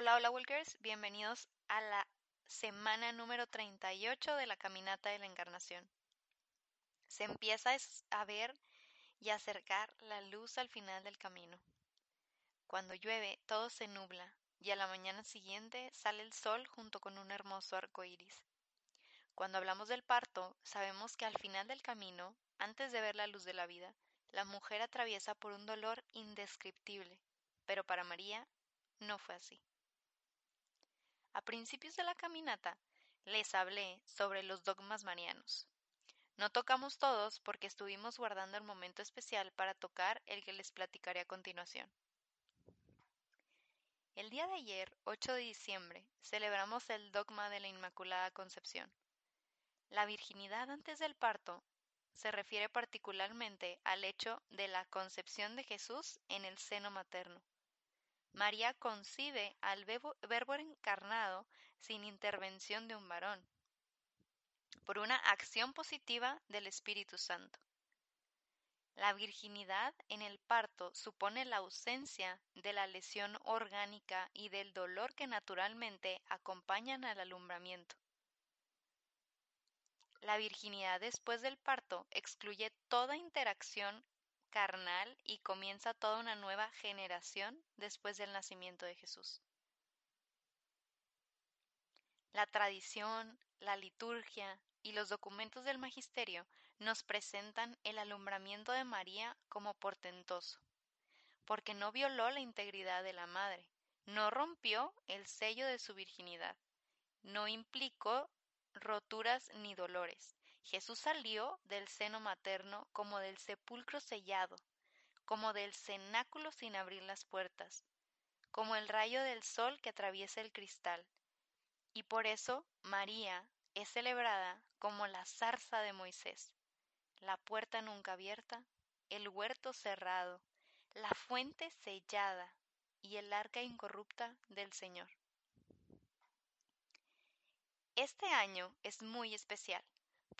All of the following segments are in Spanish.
Hola, hola Walkers, bienvenidos a la semana número 38 de la Caminata de la Encarnación. Se empieza a ver y acercar la luz al final del camino. Cuando llueve, todo se nubla y a la mañana siguiente sale el sol junto con un hermoso arco iris. Cuando hablamos del parto, sabemos que al final del camino, antes de ver la luz de la vida, la mujer atraviesa por un dolor indescriptible, pero para María no fue así. A principios de la caminata les hablé sobre los dogmas marianos. No tocamos todos porque estuvimos guardando el momento especial para tocar el que les platicaré a continuación. El día de ayer, 8 de diciembre, celebramos el dogma de la Inmaculada Concepción. La virginidad antes del parto se refiere particularmente al hecho de la concepción de Jesús en el seno materno, María concibe al Verbo encarnado sin intervención de un varón, por una acción positiva del Espíritu Santo. La virginidad en el parto supone la ausencia de la lesión orgánica y del dolor que naturalmente acompañan al alumbramiento. La virginidad después del parto excluye toda interacción carnal y comienza toda una nueva generación después del nacimiento de Jesús. La tradición, la liturgia y los documentos del magisterio nos presentan el alumbramiento de María como portentoso, porque no violó la integridad de la madre, no rompió el sello de su virginidad, no implicó roturas ni dolores, Jesús salió del seno materno como del sepulcro sellado, como del cenáculo sin abrir las puertas, como el rayo del sol que atraviesa el cristal. Y por eso María es celebrada como la zarza de Moisés, la puerta nunca abierta, el huerto cerrado, la fuente sellada y el arca incorrupta del Señor. Este año es muy especial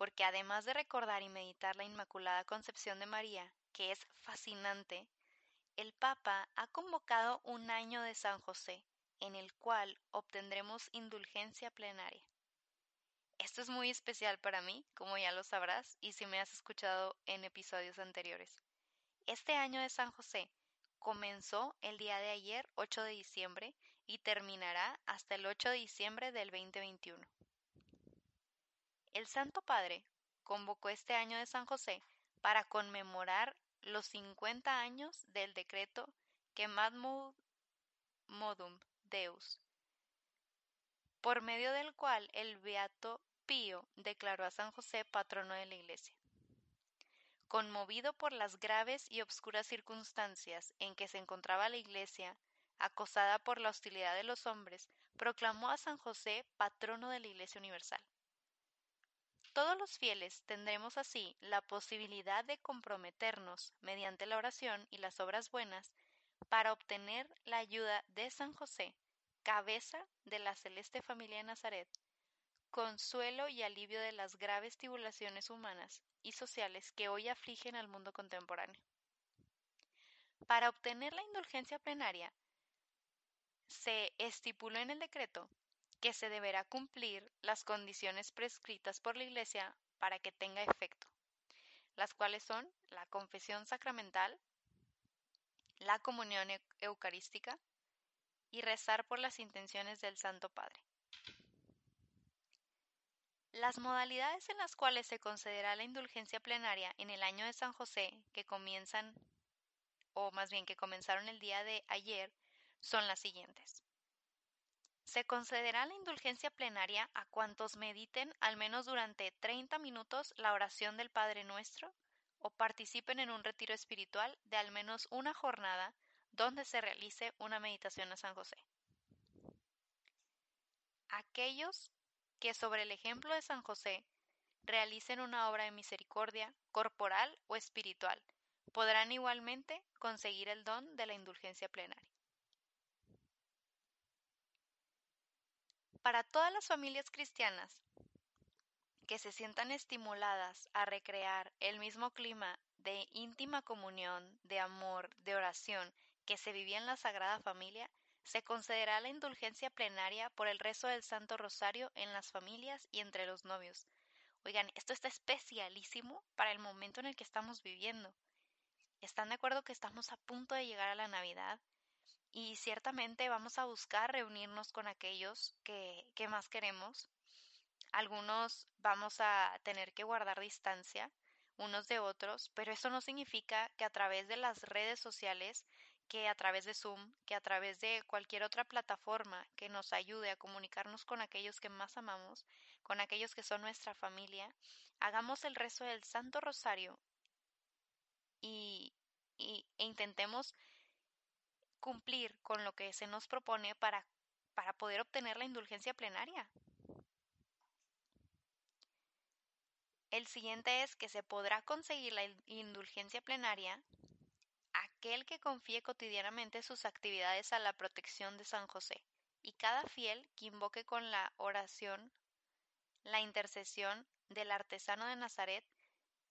porque además de recordar y meditar la Inmaculada Concepción de María, que es fascinante, el Papa ha convocado un año de San José, en el cual obtendremos indulgencia plenaria. Esto es muy especial para mí, como ya lo sabrás, y si me has escuchado en episodios anteriores. Este año de San José comenzó el día de ayer, 8 de diciembre, y terminará hasta el 8 de diciembre del 2021. El Santo Padre convocó este año de San José para conmemorar los 50 años del decreto que Modum Deus, por medio del cual el Beato Pío declaró a San José patrono de la Iglesia. Conmovido por las graves y obscuras circunstancias en que se encontraba la Iglesia, acosada por la hostilidad de los hombres, proclamó a San José patrono de la Iglesia Universal. Todos los fieles tendremos así la posibilidad de comprometernos mediante la oración y las obras buenas para obtener la ayuda de San José, cabeza de la celeste familia de Nazaret, consuelo y alivio de las graves tribulaciones humanas y sociales que hoy afligen al mundo contemporáneo. Para obtener la indulgencia plenaria, se estipuló en el decreto que se deberá cumplir las condiciones prescritas por la Iglesia para que tenga efecto, las cuales son la confesión sacramental, la comunión eucarística, y rezar por las intenciones del Santo Padre. Las modalidades en las cuales se concederá la indulgencia plenaria en el año de San José, que comienzan, o más bien que comenzaron el día de ayer, son las siguientes. Se concederá la indulgencia plenaria a cuantos mediten al menos durante 30 minutos la oración del Padre Nuestro o participen en un retiro espiritual de al menos una jornada donde se realice una meditación a San José. Aquellos que sobre el ejemplo de San José realicen una obra de misericordia corporal o espiritual podrán igualmente conseguir el don de la indulgencia plenaria. Para todas las familias cristianas que se sientan estimuladas a recrear el mismo clima de íntima comunión, de amor, de oración que se vivía en la Sagrada Familia, se concederá la indulgencia plenaria por el rezo del Santo Rosario en las familias y entre los novios. Oigan, esto está especialísimo para el momento en el que estamos viviendo. ¿Están de acuerdo que estamos a punto de llegar a la Navidad? Y ciertamente vamos a buscar reunirnos con aquellos que, más queremos. Algunos vamos a tener que guardar distancia unos de otros, pero eso no significa que a través de las redes sociales, que a través de Zoom, que a través de cualquier otra plataforma que nos ayude a comunicarnos con aquellos que más amamos, con aquellos que son nuestra familia, hagamos el rezo del Santo Rosario y, y e intentemos cumplir con lo que se nos propone para, para poder obtener la indulgencia plenaria. El siguiente es que se podrá conseguir la indulgencia plenaria aquel que confíe cotidianamente sus actividades a la protección de San José y cada fiel que invoque con la oración la intercesión del artesano de Nazaret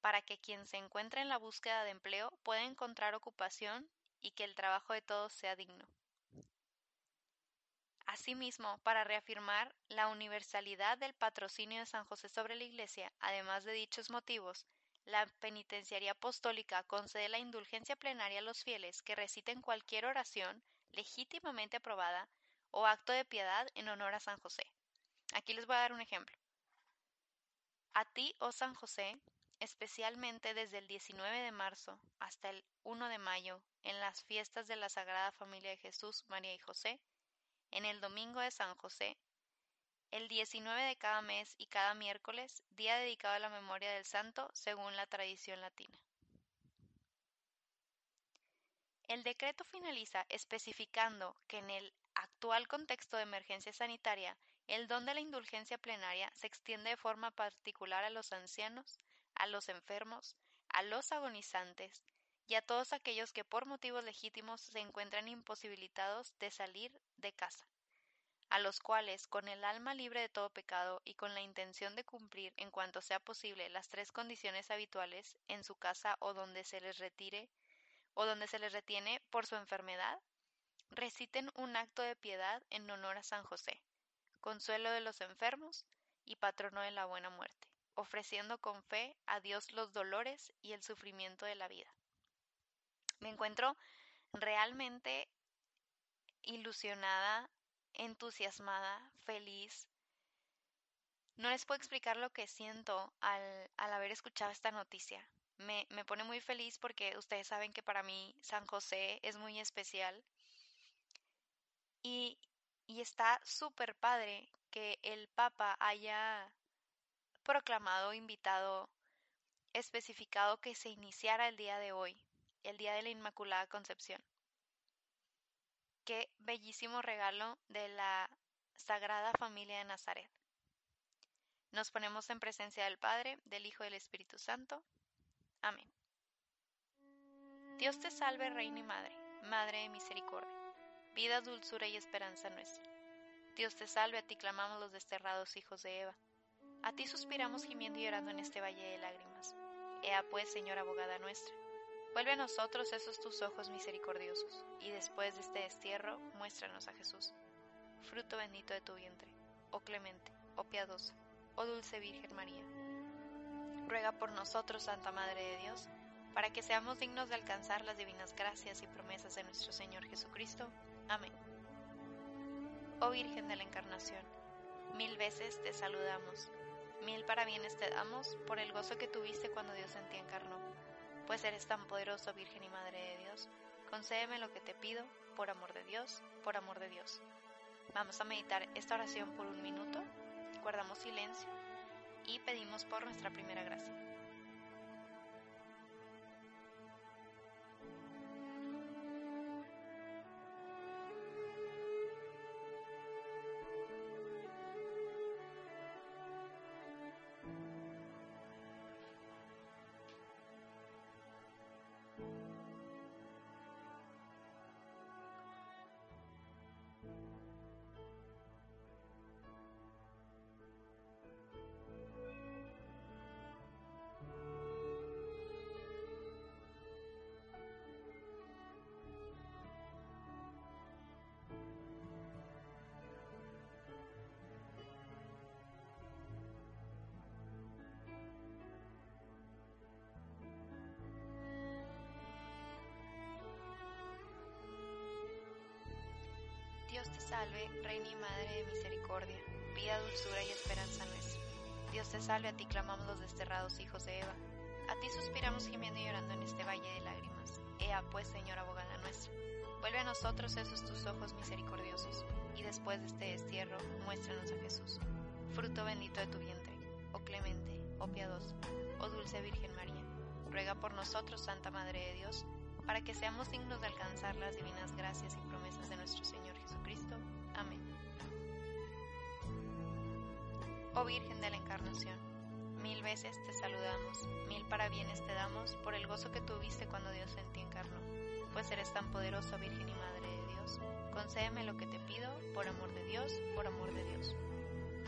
para que quien se encuentre en la búsqueda de empleo pueda encontrar ocupación y que el trabajo de todos sea digno. Asimismo, para reafirmar la universalidad del patrocinio de San José sobre la Iglesia, además de dichos motivos, la Penitenciaría Apostólica concede la indulgencia plenaria a los fieles que reciten cualquier oración legítimamente aprobada o acto de piedad en honor a San José. Aquí les voy a dar un ejemplo. A ti, oh San José, especialmente desde el 19 de marzo hasta el 1 de mayo, en las fiestas de la Sagrada Familia de Jesús, María y José, en el domingo de San José, el 19 de cada mes y cada miércoles, día dedicado a la memoria del santo según la tradición latina. El decreto finaliza especificando que en el actual contexto de emergencia sanitaria, el don de la indulgencia plenaria se extiende de forma particular a los ancianos, a los enfermos, a los agonizantes y a todos aquellos que por motivos legítimos se encuentran imposibilitados de salir de casa, a los cuales, con el alma libre de todo pecado y con la intención de cumplir en cuanto sea posible las tres condiciones habituales en su casa o donde se les retire o donde se les retiene por su enfermedad, reciten un acto de piedad en honor a San José, consuelo de los enfermos y patrono de la buena muerte ofreciendo con fe a Dios los dolores y el sufrimiento de la vida. Me encuentro realmente ilusionada, entusiasmada, feliz. No les puedo explicar lo que siento al, haber escuchado esta noticia. Me, me pone muy feliz porque ustedes saben que para mí San José es muy especial. Y, y está súper padre que el Papa haya proclamado, invitado, especificado que se iniciara el día de hoy, el día de la Inmaculada Concepción. Qué bellísimo regalo de la Sagrada Familia de Nazaret. Nos ponemos en presencia del Padre, del Hijo y del Espíritu Santo. Amén. Dios te salve, Reina y Madre, Madre de Misericordia, vida, dulzura y esperanza nuestra. Dios te salve, a ti clamamos los desterrados hijos de Eva. A ti suspiramos gimiendo y llorando en este valle de lágrimas. Ea pues, Señora abogada nuestra, vuelve a nosotros esos tus ojos misericordiosos, y después de este destierro, muéstranos a Jesús, fruto bendito de tu vientre, oh clemente, oh piadosa, oh dulce Virgen María. Ruega por nosotros, Santa Madre de Dios, para que seamos dignos de alcanzar las divinas gracias y promesas de nuestro Señor Jesucristo. Amén. Oh Virgen de la Encarnación, mil veces te saludamos, mil parabienes te damos por el gozo que tuviste cuando Dios en ti encarnó. Pues eres tan poderoso, Virgen y Madre de Dios, concédeme lo que te pido, por amor de Dios, por amor de Dios. Vamos a meditar esta oración por un minuto, guardamos silencio y pedimos por nuestra primera gracia. Salve, Reina y Madre de Misericordia, vida, dulzura y esperanza nuestra. Dios te salve, a ti clamamos los desterrados hijos de Eva. A ti suspiramos gimiendo y llorando en este valle de lágrimas. Ea pues, Señor abogada nuestra, vuelve a nosotros esos tus ojos misericordiosos, y después de este destierro, muéstranos a Jesús, fruto bendito de tu vientre, oh clemente, oh piadoso, oh dulce Virgen María. Ruega por nosotros, Santa Madre de Dios, para que seamos dignos de alcanzar las divinas gracias y promesas de nuestro Señor Jesucristo. Amén. Oh Virgen de la Encarnación, mil veces te saludamos, mil parabienes te damos por el gozo que tuviste cuando Dios en ti encarnó, pues eres tan poderosa Virgen y Madre de Dios. Concédeme lo que te pido, por amor de Dios, por amor de Dios.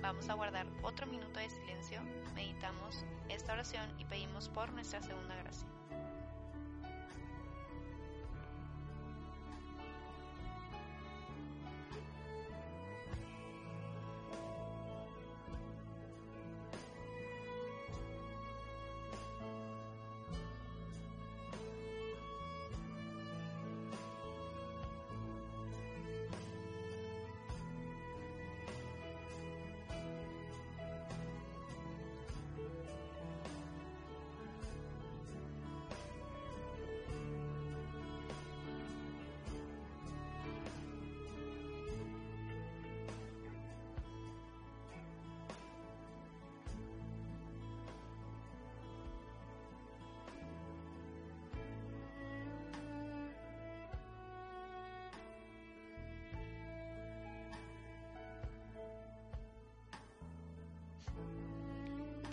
Vamos a guardar otro minuto de silencio, meditamos esta oración y pedimos por nuestra segunda gracia.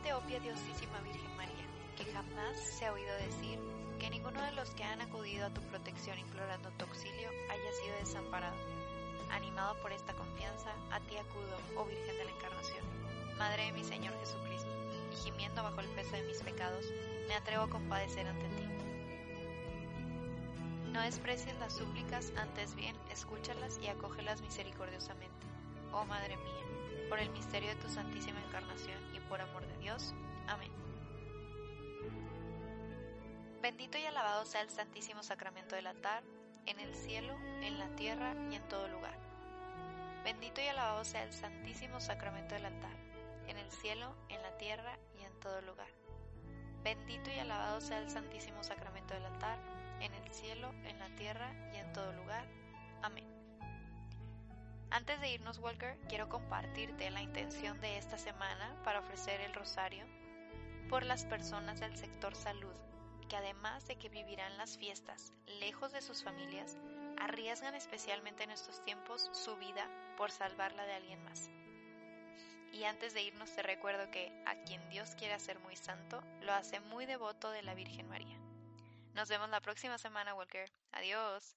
Acuérdate, oh piadosísima Virgen María, que jamás se ha oído decir que ninguno de los que han acudido a tu protección implorando tu auxilio haya sido desamparado. animado por esta confianza, a ti acudo, oh Virgen de la Encarnación, Madre de mi Señor Jesucristo, y gimiendo bajo el peso de mis pecados, me atrevo a compadecer ante ti. No desprecies las súplicas, antes bien, escúchalas y acógelas misericordiosamente. Oh Madre mía, por el misterio de tu Santísima Encarnación y por amor de Dios. Amén. Bendito y alabado sea el Santísimo Sacramento del altar, en el cielo, en la tierra y en todo lugar. Bendito y alabado sea el Santísimo Sacramento del altar, en el cielo, en la tierra y en todo lugar. Bendito y alabado sea el Santísimo Sacramento del altar, en el cielo, en la tierra y en todo lugar. Amén. Antes de irnos, Walker, quiero compartirte la intención de esta semana para ofrecer el rosario por las personas del sector salud, que además de que vivirán las fiestas lejos de sus familias, arriesgan especialmente en estos tiempos su vida por salvarla de alguien más. Y antes de irnos te recuerdo que a quien Dios quiere hacer muy santo, lo hace muy devoto de la Virgen María. Nos vemos la próxima semana, Walker. Adiós.